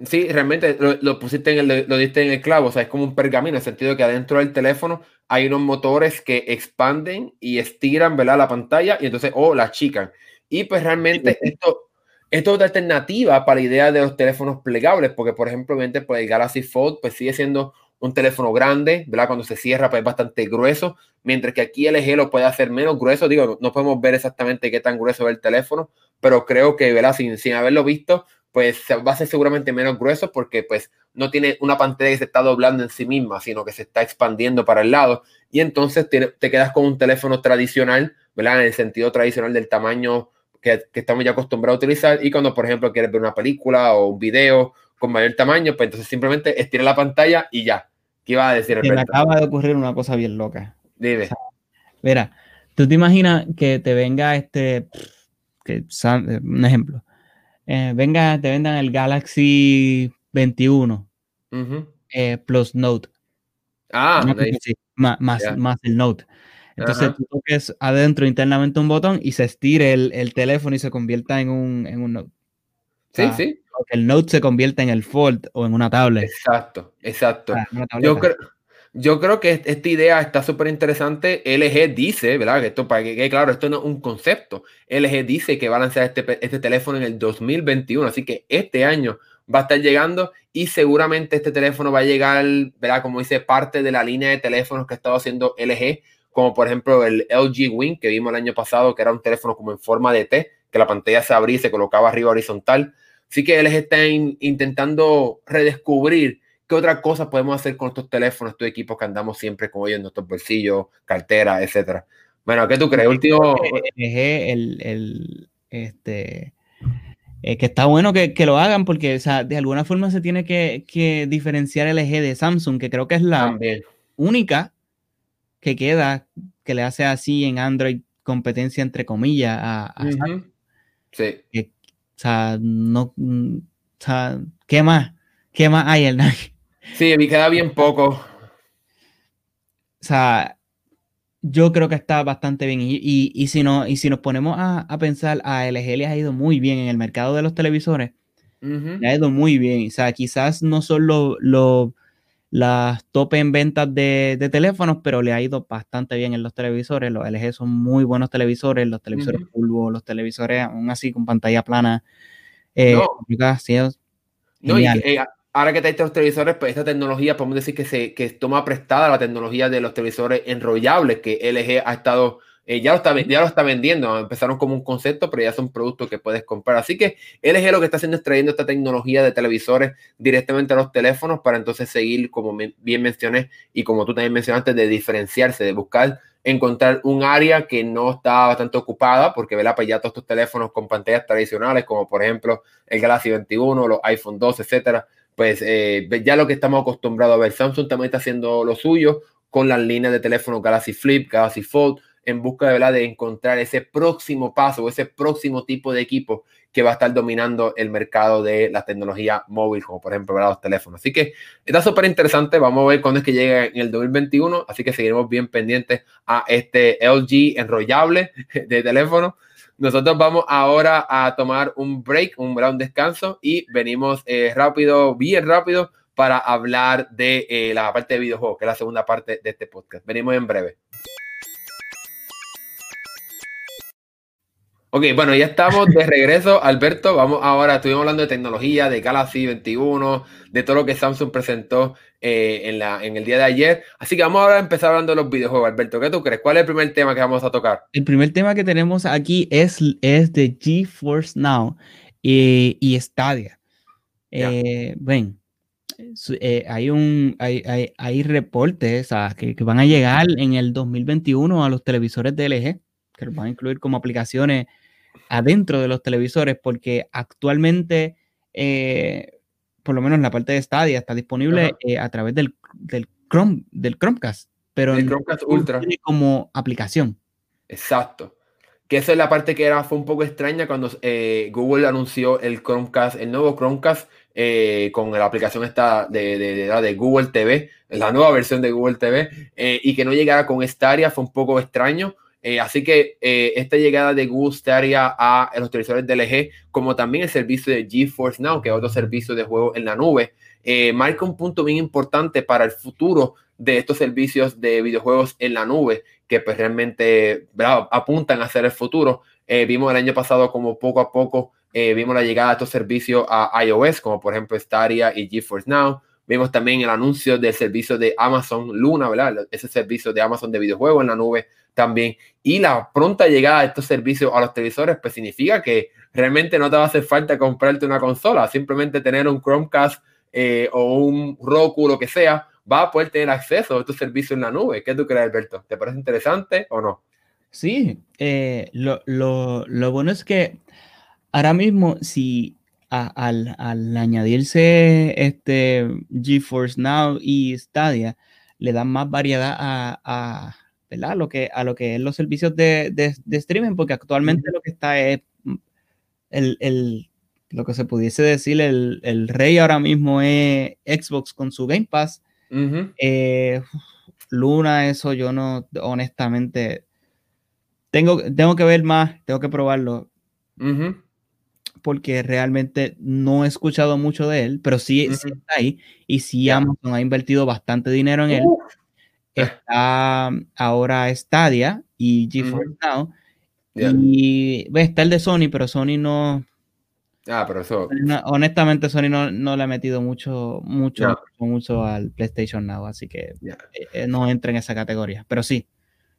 A: Sí, realmente lo, pusiste en el, lo diste en el clavo, o sea, es como un pergamino, en el sentido de que adentro del teléfono hay unos motores que expanden y estiran, ¿verdad? La pantalla y entonces, o oh, la achican. Y pues realmente esto, esto es otra alternativa para la idea de los teléfonos plegables, porque por ejemplo, pues el Galaxy Fold pues sigue siendo un teléfono grande, ¿verdad? Cuando se cierra, pues es bastante grueso, mientras que aquí LG lo puede hacer menos grueso. Digo, no podemos ver exactamente qué tan grueso es el teléfono, pero creo que, ¿verdad? Sin, haberlo visto, pues va a ser seguramente menos grueso porque pues no tiene una pantalla que se está doblando en sí misma, sino que se está expandiendo para el lado y entonces te, quedas con un teléfono tradicional, ¿verdad? En el sentido tradicional del tamaño que, estamos ya acostumbrados a utilizar y cuando por ejemplo quieres ver una película o un video con mayor tamaño, pues entonces simplemente estira la pantalla y ya. ¿Qué iba a decir?
B: Me acaba de ocurrir una cosa bien loca.
A: Dime.
B: mira, tú te imaginas que te venga este, que, un ejemplo, eh, venga, te vendan el Galaxy 21 eh, plus Note.
A: Ah,
B: más, más, el Note. Entonces tú toques adentro internamente un botón y se estire el, el teléfono y se convierta en un, en un Note.
A: Sí, sí.
B: Que el Note se convierta en el Fold o en una tablet.
A: Exacto, exacto. Yo creo, yo creo que esta idea está súper interesante. LG dice, ¿verdad? Que esto, para que claro, esto no es un concepto. LG dice que va a lanzar este, este teléfono en el 2021, así que este año va a estar llegando y seguramente este teléfono va a llegar, ¿verdad? Como dice, parte de la línea de teléfonos que ha estado haciendo LG, como por ejemplo el LG Wing que vimos el año pasado, que era un teléfono como en forma de T, que la pantalla se abría y se colocaba arriba horizontal. Así que LG está intentando redescubrir ¿Qué otra cosa podemos hacer con estos teléfonos, estos equipos que andamos siempre con ellos en nuestros bolsillos, cartera, etcétera? Bueno, ¿qué tú crees? Último.
B: El, el, este, eh, que está bueno que, que, lo hagan porque, o sea, de alguna forma se tiene que, que diferenciar el eje de Samsung, que creo que es la única que queda que le hace así en Android competencia entre comillas a,
A: Sí.
B: o sea, no, o sea, ¿qué más? ¿Qué más hay, el
A: Sí, me queda bien poco. O
B: sea, yo creo que está bastante bien. Y, si, no, y si nos ponemos a, pensar, a LG le ha ido muy bien en el mercado de los televisores. Le ha ido muy bien. O sea, quizás no son los las top en ventas de, teléfonos, pero le ha ido bastante bien en los televisores. Los LG son muy buenos televisores, los televisores uh los televisores aún así con pantalla plana. Eh,
A: No, y eh, ahora que traes los televisores, pues esta tecnología, podemos decir que se que toma prestada la tecnología de los televisores enrollables que LG ha estado eh, ya, lo está, ya lo está vendiendo. Empezaron como un concepto, pero ya son productos que puedes comprar. Así que LG lo que está haciendo es trayendo esta tecnología de televisores directamente a los teléfonos para entonces seguir, como bien mencioné y como tú también mencionaste, de diferenciarse, de buscar encontrar un área que no está bastante ocupada, porque ¿verdad? pues ya todos estos teléfonos con pantallas tradicionales, como por ejemplo el Galaxy 21, los iPhone 2, etcétera, pues eh, ya lo que estamos acostumbrados a ver. Samsung también está haciendo lo suyo con las líneas de teléfono Galaxy Flip, Galaxy Fold, en busca ¿verdad? de encontrar ese próximo paso ese próximo tipo de equipo que va a estar dominando el mercado de la tecnología móvil, como por ejemplo los teléfonos. Así que está súper interesante. Vamos a ver cuándo es que llega en el 2021. Así que seguiremos bien pendientes a este LG enrollable de teléfono. Nosotros vamos ahora a tomar un break, un, un descanso y venimos eh, rápido, bien rápido, para hablar de eh, la parte de videojuegos, que es la segunda parte de este podcast. Venimos en breve. Ok, bueno, ya estamos de regreso, Alberto. Vamos ahora, estuvimos hablando de tecnología, de Galaxy 21, de todo lo que Samsung presentó eh, en, la, en el día de ayer. Así que vamos ahora a empezar hablando de los videojuegos. Alberto, ¿qué tú crees? ¿Cuál es el primer tema que vamos a tocar?
B: El primer tema que tenemos aquí es, es de GeForce Now y, y Stadia. Eh, ven, eh, hay, un, hay, hay, hay reportes que, que, van a llegar en el 2021 a los televisores de LG, que los van a incluir como aplicaciones adentro de los televisores, porque actualmente, eh, por lo menos la parte de Stadia, está disponible eh, a través del, del, Chrome, del Chromecast, pero
A: el Chromecast Ultra
B: como aplicación.
A: Exacto. Que esa es la parte que era, fue un poco extraña cuando eh, Google anunció el Chromecast, el nuevo Chromecast con la aplicación esta de, de, de, Google TV, la nueva versión de Google TV, y que no llegara con Stadia fue un poco extraño eh, así que eh, esta llegada de Google Stadia a, los televisores de LG, como también el servicio de GeForce Now, que es otro servicio de juego en la nube, eh, marca un punto bien importante para el futuro de estos servicios de videojuegos en la nube, que pues realmente apuntan a ser el futuro. vimos el año pasado como poco a poco vimos la llegada de estos servicios a iOS, como por ejemplo Stadia y GeForce Now. Vimos también el anuncio del servicio de Amazon Luna, ¿verdad? Ese servicio de Amazon de videojuegos en la nube también. Y la pronta llegada de estos servicios a los televisores, pues significa que realmente no te va a hacer falta comprarte una consola, simplemente tener un Chromecast eh, o un Roku, lo que sea, va a poder tener acceso a estos servicios en la nube. ¿Qué tú crees, Alberto? ¿Te parece interesante o no?
B: Sí, eh, lo, lo, lo, bueno es que ahora mismo, si al, al, añadirse este GeForce Now y Stadia, le dan más variedad a, a lo que, a lo que es los servicios de, de, streaming, porque actualmente lo que está es mm, el, el, lo que se pudiese decir, el, el, rey ahora mismo es Xbox con su Game Pass. Eh, Luna, eso yo no, honestamente, tengo, tengo que ver más, tengo que probarlo. Porque realmente no he escuchado mucho de él, pero sí, está ahí. Y sí, Amazon ha invertido bastante dinero en él está ahora Stadia y GeForce Now. Y está el de Sony, pero Sony no.
A: Ah, pero eso.
B: honestamente, Sony no, no, le ha metido mucho, mucho, mucho al PlayStation Now, así que eh, eh, no entra en esa categoría. Pero sí,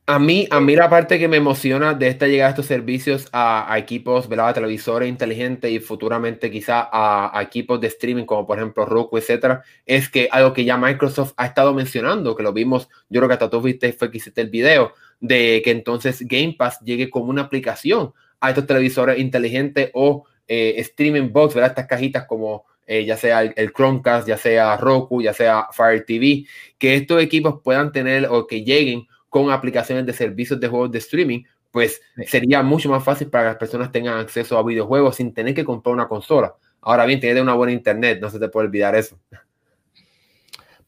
A: a mí, a mí la parte que me emociona de esta llegada de estos servicios a, equipos, ¿verdad? A televisores inteligentes y futuramente quizá a, equipos de streaming como por ejemplo Roku, etcétera, es que algo que ya Microsoft ha estado mencionando, que lo vimos, yo creo que hasta tú viste, fue que hiciste el video, de que entonces Game Pass llegue como una aplicación a estos televisores inteligentes o eh, streaming box, ¿verdad? Estas cajitas como eh, ya sea el, el, Chromecast, ya sea Roku, ya sea Fire TV, que estos equipos puedan tener o que lleguen con aplicaciones de servicios de juegos de streaming, pues sería mucho más fácil para que las personas tengan acceso a videojuegos sin tener que comprar una consola. Ahora bien, tener una buena internet, no se te puede olvidar eso.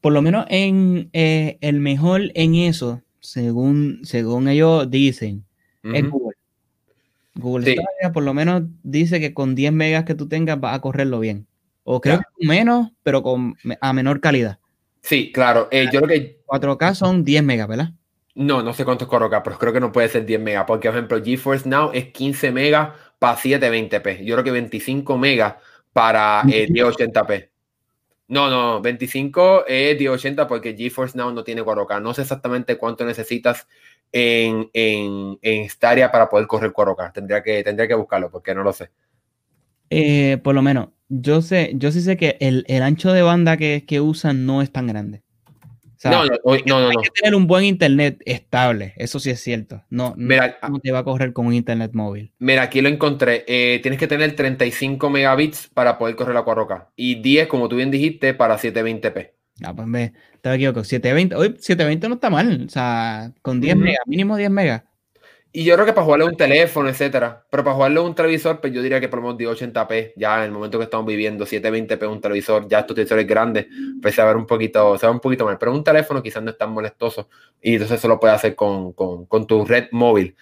B: Por lo menos en eh, el mejor en eso, según, según ellos dicen, es Google. Google por lo menos dice que con 10 megas que tú tengas va a correrlo bien. O creo que menos, pero con, a menor calidad.
A: Sí, claro. Eh, yo creo que
B: 4K son 10 megas, ¿verdad?
A: No, no sé cuántos corro acá, pero creo que no puede ser 10 megas, porque por ejemplo GeForce Now es 15 megas para 720p. Yo creo que 25 megas para 1080p. Eh, no, no, 25 es 1080 porque GeForce Now no tiene 4K. No sé exactamente cuánto necesitas en, en, en Stadia para poder correr 4K. Tendría que, tendría que buscarlo porque no lo sé.
B: Eh, por lo menos, yo sé, yo sí sé que el, el ancho de banda que, que usan no es tan grande
A: no, no, no,
B: hay que tener un buen internet estable, eso sí es cierto. No,
A: mira,
B: no te va a correr con un internet móvil.
A: Mira, aquí lo encontré. Eh, tienes que tener 35 megabits para poder correr la 4K y 10, como tú bien dijiste, para 720p.
B: Ah, pues me estaba equivocado. 720, hoy 720 no está mal. O sea, con 10 megas, mínimo 10 megas.
A: Y yo creo que para jugarle un teléfono, etcétera. Pero para jugarle un televisor, pues yo diría que por lo menos 1080p, ya en el momento que estamos viviendo, 720p un televisor, ya estos televisores grandes, pues se va a ver un poquito, se va un poquito mal. Pero un teléfono quizás no es tan molestoso. Y entonces eso lo puedes hacer con, con, con, tu red móvil.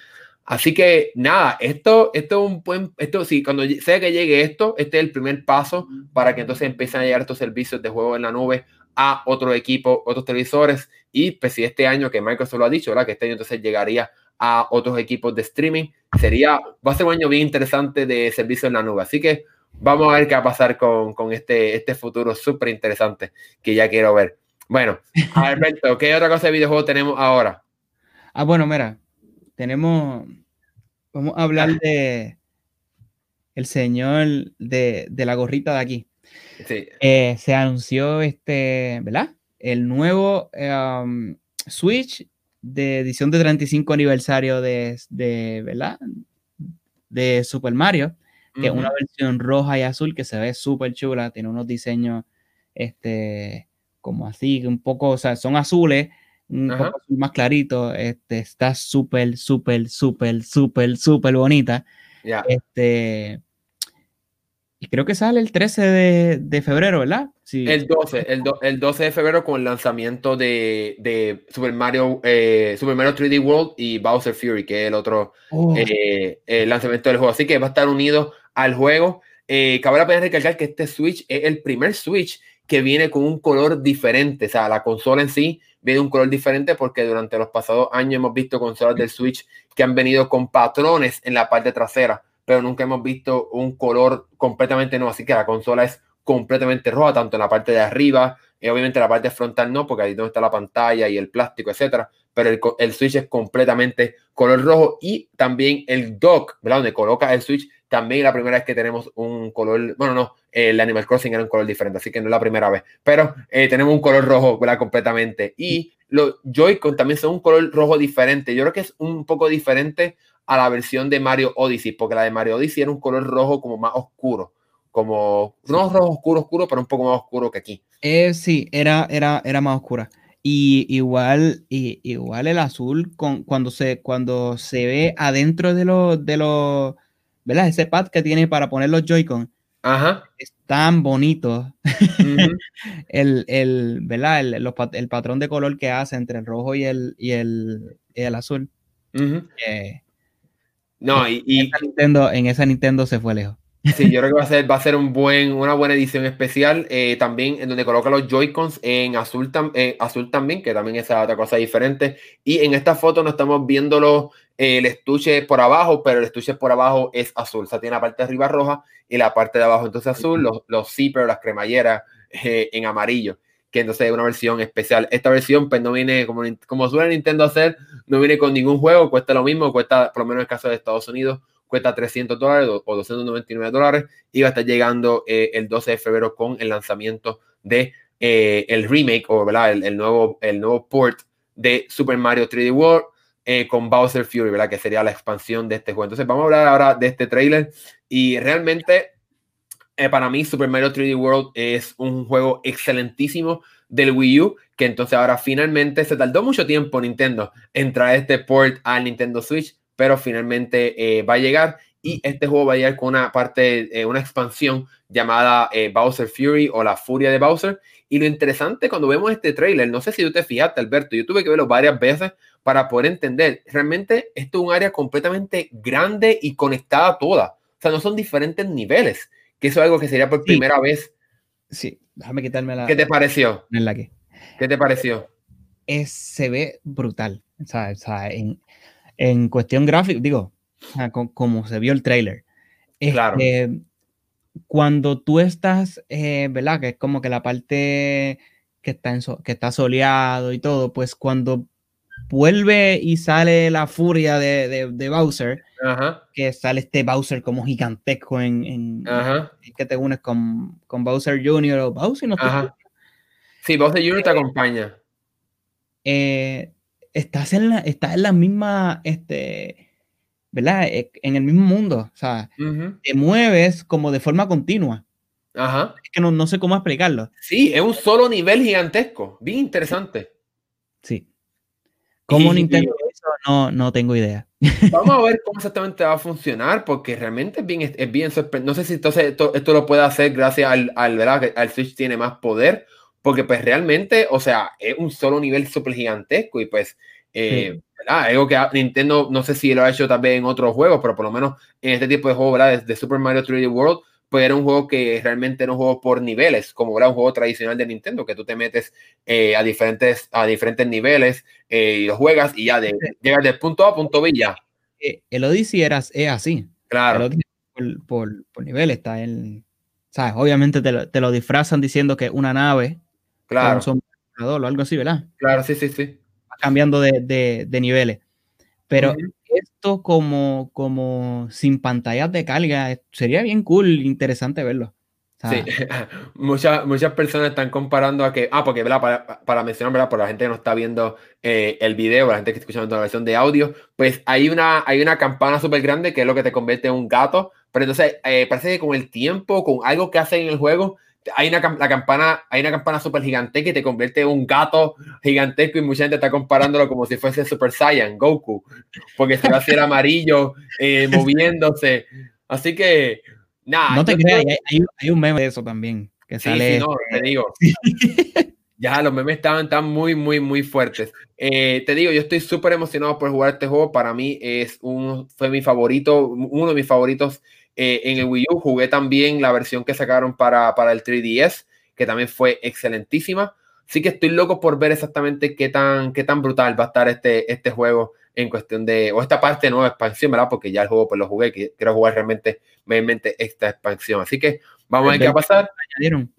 A: Así que nada, esto, esto es un buen, esto sí, cuando sea que llegue esto, este es el primer paso para que entonces empiecen a llegar estos servicios de juego en la nube a otro equipo, otros televisores. Y pues si este año, que Microsoft lo ha dicho, ¿verdad? Que este año entonces llegaría a otros equipos de streaming. Sería, va a ser un año bien interesante de servicio en la nube. Así que vamos a ver qué va a pasar con, con este, este futuro súper interesante que ya quiero ver. Bueno, Alberto, ¿qué otra cosa de videojuego tenemos ahora?
B: Ah, bueno, mira, tenemos, vamos a hablar ah. de el señor de, de la gorrita de aquí.
A: Sí.
B: Eh, se anunció este, ¿verdad? El nuevo um, Switch de edición de 35 aniversario de, de ¿verdad? De Super Mario, que es una versión roja y azul que se ve súper chula, tiene unos diseños, este, como así, un poco, o sea, son azules, un poco más clarito, este, está súper, súper, súper, súper, súper bonita. Este, y creo que sale el 13 de, de febrero, ¿verdad?
A: Sí. El 12, el, el 12 de febrero con el lanzamiento de, de Super, Mario, eh, Super Mario 3D World y Bowser Fury, que es el otro oh. eh, el lanzamiento del juego. Así que va a estar unido al juego. Eh, cabe la pena recalcar que este Switch es el primer Switch que viene con un color diferente. O sea, la consola en sí viene un color diferente porque durante los pasados años hemos visto consolas del Switch que han venido con patrones en la parte trasera pero nunca hemos visto un color completamente nuevo. Así que la consola es completamente roja, tanto en la parte de arriba, y obviamente la parte frontal no, porque ahí donde está la pantalla y el plástico, etcétera. Pero el, Switch es completamente color rojo y también el dock, ¿verdad? Donde coloca el Switch, también la primera vez que tenemos un color, bueno, no, el Animal Crossing era un color diferente, así que no es la primera vez, pero eh, tenemos un color rojo, ¿verdad? Completamente. Y los Joy-Con también son un color rojo diferente. Yo creo que es un poco diferente a la versión de Mario Odyssey, porque la de Mario Odyssey era un color rojo como más oscuro, como no rojo oscuro, oscuro, pero un poco más oscuro que aquí.
B: Eh, sí, era, era, era más oscura. Y igual, y, igual el azul con, cuando, se, cuando se ve adentro de los, de los, ¿verdad? Ese pad que tiene para poner los Joy-Con.
A: Ajá.
B: Es tan bonito. el, el, ¿verdad? El, el, patrón de color que hace entre el rojo y el, y el, el azul.
A: No, y,
B: en, esa Nintendo, en esa Nintendo se fue lejos.
A: Sí, yo creo que va a ser, va a ser un buen, una buena edición especial. Eh, también en donde coloca los Joy-Cons en azul, eh, azul también, que también es otra cosa diferente. Y en esta foto no estamos viendo eh, el estuche por abajo, pero el estuche por abajo es azul. O sea, tiene la parte de arriba roja y la parte de abajo entonces azul, los, los zippers, las cremalleras en amarillo que entonces es una versión especial. Esta versión pues no viene, como, como suele Nintendo hacer, no viene con ningún juego, cuesta lo mismo, cuesta, por lo menos en el caso de Estados Unidos, cuesta 300 dólares o 299 dólares y va a estar llegando eh, el 12 de febrero con el lanzamiento de eh, el remake o. El, nuevo, el nuevo port de Super Mario 3D World eh, con Bowser Fury, que sería la expansión de este juego. Entonces vamos a hablar ahora de este trailer y realmente para mí Super Mario 3D World es un juego excelentísimo del Wii U, que entonces ahora finalmente se tardó mucho tiempo Nintendo en traer este port al Nintendo Switch, pero finalmente eh, va a llegar y este juego va a llegar con una parte, eh, una expansión llamada Bowser Fury o la Furia de Bowser. Y lo interesante cuando vemos este trailer, no sé si tú te fijaste, Alberto, yo tuve que verlo varias veces para poder entender, realmente esto es un área completamente grande y conectada toda. O sea, no son diferentes niveles que eso es algo que sería por primera vez.
B: Sí, déjame quitarme la.
A: ¿Qué te pareció?
B: En la que.
A: ¿Qué te pareció?
B: Es, se ve brutal. O sea, o sea en, en, cuestión gráfica, digo, como se vio el trailer.
A: Claro.
B: Este, cuando tú estás, eh, ¿verdad? Que es como que la parte que está, en que está soleado y todo, pues cuando vuelve y sale la furia de, de, Bowser, que sale este Bowser como gigantesco en, en, que te unes con, con, Bowser Jr. o Bowser, no
A: Sí, Bowser Jr. te acompaña.
B: Eh, estás en la, estás en la misma, este, ¿verdad? E, en el mismo mundo, o sea, te mueves como de forma continua.
A: Ajá.
B: Es que no, no sé cómo explicarlo.
A: Sí, es un solo nivel gigantesco, bien interesante.
B: Sí. ¿Cómo Nintendo eso? No, no tengo idea.
A: Vamos a ver cómo exactamente va a funcionar, porque realmente es bien, es bien No sé si entonces esto, esto, lo puede hacer gracias al, al, ¿verdad? Al Switch tiene más poder, porque pues realmente, o sea, es un solo nivel súper gigantesco y pues, eh, ¿verdad? Algo que Nintendo, no sé si lo ha hecho también en otros juegos, pero por lo menos en este tipo de juegos, ¿verdad? De Super Mario 3D World, pues era un juego que realmente era un juego por niveles, como era un juego tradicional de Nintendo, que tú te metes eh, a, diferentes, a diferentes niveles eh, y lo juegas y ya de, llegas del punto A a punto B ya.
B: Eh, el Odyssey era, es así.
A: Claro.
B: Por, por, por, nivel está en... ¿Sabes? Obviamente te lo, te lo, disfrazan diciendo que una nave.
A: Claro.
B: o algo así, ¿verdad?
A: Claro, sí, sí, sí.
B: Cambiando de, de, de niveles. Pero esto como, como sin pantallas de carga, sería bien cool, interesante verlo.
A: sí, muchas, muchas personas están comparando a que, ah, porque Para, para mencionar, ¿verdad? por la gente que no está viendo eh, el video, la gente que está escuchando la versión de audio, pues hay una, hay una campana súper grande que es lo que te convierte en un gato, pero entonces eh, parece que con el tiempo, con algo que hacen en el juego, hay una, la campana, hay una campana súper gigante que te convierte en un gato gigantesco y mucha gente está comparándolo como si fuese Super Saiyan, Goku, porque se va a hacer amarillo, eh, moviéndose. Así que, nada.
B: No te creas, hay, un meme de eso también, que sale.
A: no, te digo. ya, los memes estaban tan muy, muy, muy fuertes. Eh, te digo, yo estoy súper emocionado por jugar este juego. Para mí es un, fue mi favorito, uno de mis favoritos eh, en el Wii U jugué también la versión que sacaron para, para el 3DS, que también fue excelentísima. Sí que estoy loco por ver exactamente qué tan, qué tan brutal va a estar este, este juego en cuestión de, o esta parte nueva expansión, ¿verdad? Porque ya el juego pues lo jugué, quiero jugar realmente, realmente esta expansión. Así que vamos a ver qué va a pasar. Añadieron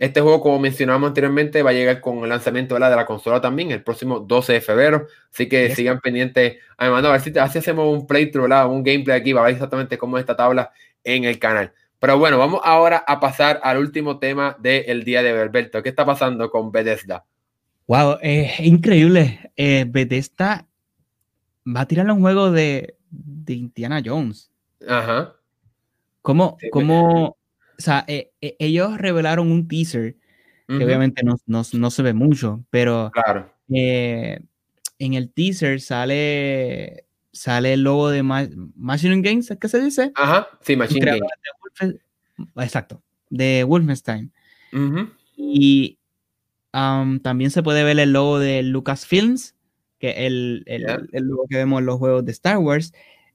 A: este juego, como mencionábamos anteriormente, va a llegar con el lanzamiento de la, de la consola también el próximo 12 de febrero. Así que sigan pendientes. Además, a ver si así hacemos un playthrough, un gameplay aquí, va a ver exactamente cómo es esta tabla en el canal. Pero bueno, vamos ahora a pasar al último tema del día de Berberto. ¿Qué está pasando con Bethesda?
B: Wow, es increíble. Eh, Bethesda va a tirar un juego de, de Indiana Jones.
A: Ajá.
B: ¿Cómo, cómo, o sea, eh, eh, ellos revelaron un teaser que obviamente no, no, no, se ve mucho, pero
A: claro.
B: Eh, en el teaser sale, sale el logo de Machine Games, ¿qué se dice?
A: Ajá, sí, Machine
B: Games. exacto, de Wolfenstein. Y um, también se puede ver el logo de Lucasfilms, que es el, el, el, logo que vemos en los juegos de Star Wars.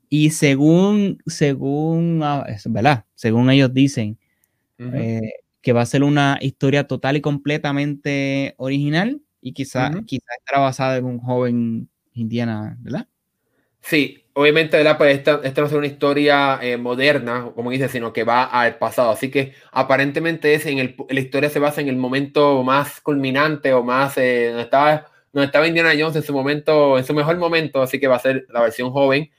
B: Y según, según, ¿verdad? Según ellos dicen, eh, que va a ser una historia total y completamente original y quizá, quizá estará basada en un joven Indiana, ¿verdad?
A: Sí, obviamente, ¿verdad? Pues esta, esta no es una historia eh, moderna, como dice, sino que va al pasado. Así que aparentemente es en el, la historia se basa en el momento más culminante o más eh, donde, estaba, donde estaba Indiana Jones en su momento, en su mejor momento. Así que va a ser la versión joven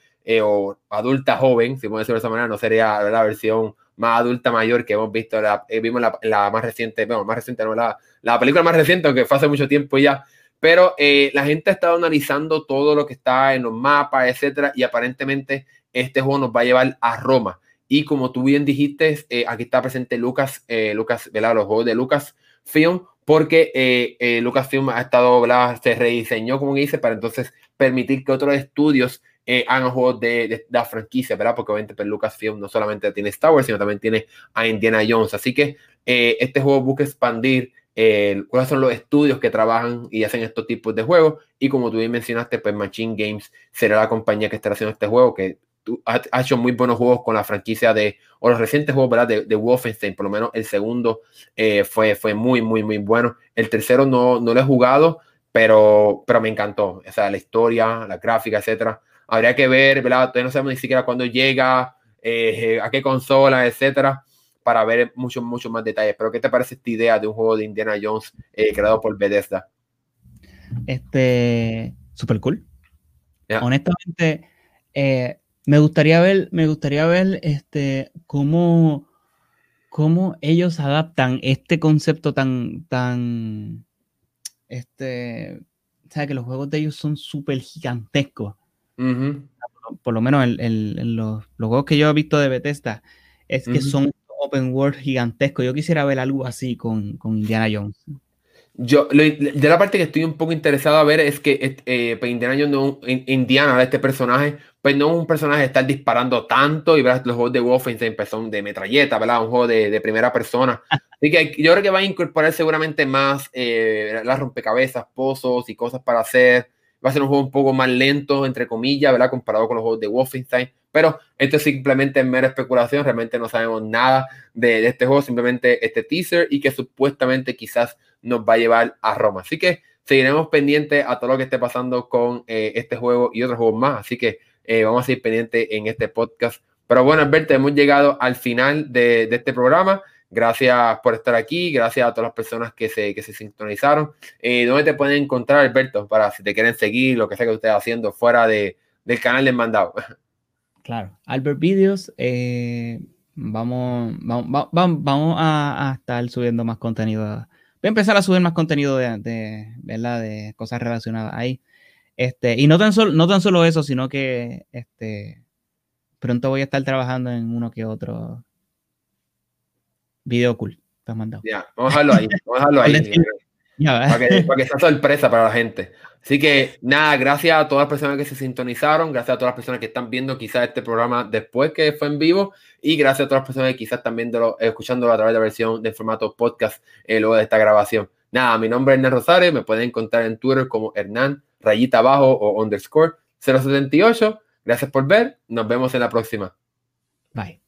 A: o adulta joven, si puede decirlo de esa manera, no sería la versión más adulta mayor que hemos visto, la, eh, vimos la, más reciente, bueno, más reciente no, la, la película más reciente, aunque fue hace mucho tiempo ya, pero eh, la gente ha estado analizando todo lo que está en los mapas, etcétera, y aparentemente este juego nos va a llevar a Roma. Y como tú bien dijiste, eh, aquí está presente Lucas, Lucas, ¿verdad? Los juegos de Lucas Film, porque Lucas Film ha estado. Se rediseñó, como dice, para entonces permitir que otros estudios eh, hagan juegos de, de, la franquicia, ¿verdad? Porque obviamente pues, Lucasfilm no solamente tiene Star Wars, sino también tiene a Indiana Jones. Así que eh, este juego busca expandir eh, cuáles son los estudios que trabajan y hacen estos tipos de juegos. Y como tú bien mencionaste, pues Machine Games será la compañía que estará haciendo este juego, que ha, hecho muy buenos juegos con la franquicia de, o los recientes juegos, ¿verdad? De, de Wolfenstein, por lo menos el segundo eh, fue, fue muy, muy, muy bueno. El tercero no, no lo he jugado, pero, pero me encantó. O sea, la historia, la gráfica, etcétera. Habría que ver, ¿verdad? Todavía no sabemos ni siquiera cuándo llega, eh, a qué consola, etcétera. para ver muchos, muchos más detalles. Pero, ¿qué te parece esta idea de un juego de Indiana Jones eh, creado por Bethesda?
B: Este, super cool. Honestamente, eh, me gustaría ver, me gustaría ver este, cómo, cómo ellos adaptan este concepto tan, tan, este, o sea, que los juegos de ellos son súper gigantescos. Por, lo menos en, los, juegos que yo he visto de Bethesda, es que son open world gigantescos. Yo quisiera ver algo así con, con Indiana Jones.
A: Yo, de la parte que estoy un poco interesado a ver es que eh, pues Indiana Jones, no, Indiana, este personaje, pues no es un personaje de estar disparando tanto y ¿verdad? los juegos de Wolfenstein pues son de metralleta, ¿verdad? Un juego de, de primera persona. Así que yo creo que va a incorporar seguramente más eh, las rompecabezas, pozos y cosas para hacer. Va a ser un juego un poco más lento, entre comillas, ¿verdad? Comparado con los juegos de Wolfenstein. Pero esto simplemente es mera especulación, realmente no sabemos nada de, este juego, simplemente este teaser y que supuestamente quizás nos va a llevar a Roma. Así que seguiremos pendientes a todo lo que esté pasando con eh, este juego y otros juegos más. Así que eh, vamos a seguir pendientes en este podcast. Pero bueno, Alberto, hemos llegado al final de, de, este programa. Gracias por estar aquí, gracias a todas las personas que se, que se sintonizaron. Eh, ¿Dónde te pueden encontrar, Alberto, para si te quieren seguir, lo que sea que estés haciendo fuera de, del canal de Mandado?
B: Claro, Albert Videos, eh, vamos, vamos, vamos, a, estar subiendo más contenido. Voy a empezar a subir más contenido de, ¿verdad? de cosas relacionadas ahí. Este, y no tan, solo, no tan solo eso, sino que este, pronto voy a estar trabajando en uno que otro video cool. Te has mandado.
A: Ya, vamos a dejarlo ahí. Vamos a dejarlo ahí. para, que, para que sea sorpresa para la gente. Así que nada, gracias a todas las personas que se sintonizaron, gracias a todas las personas que están viendo quizás este programa después que fue en vivo y gracias a todas las personas que quizás están viéndolo, escuchándolo a través de la versión de formato podcast eh, luego de esta grabación. Nada, mi nombre es Hernán Rosario, me pueden encontrar en Twitter como Hernán, rayita abajo o underscore 078. Gracias por ver, nos vemos en la próxima.
B: Bye.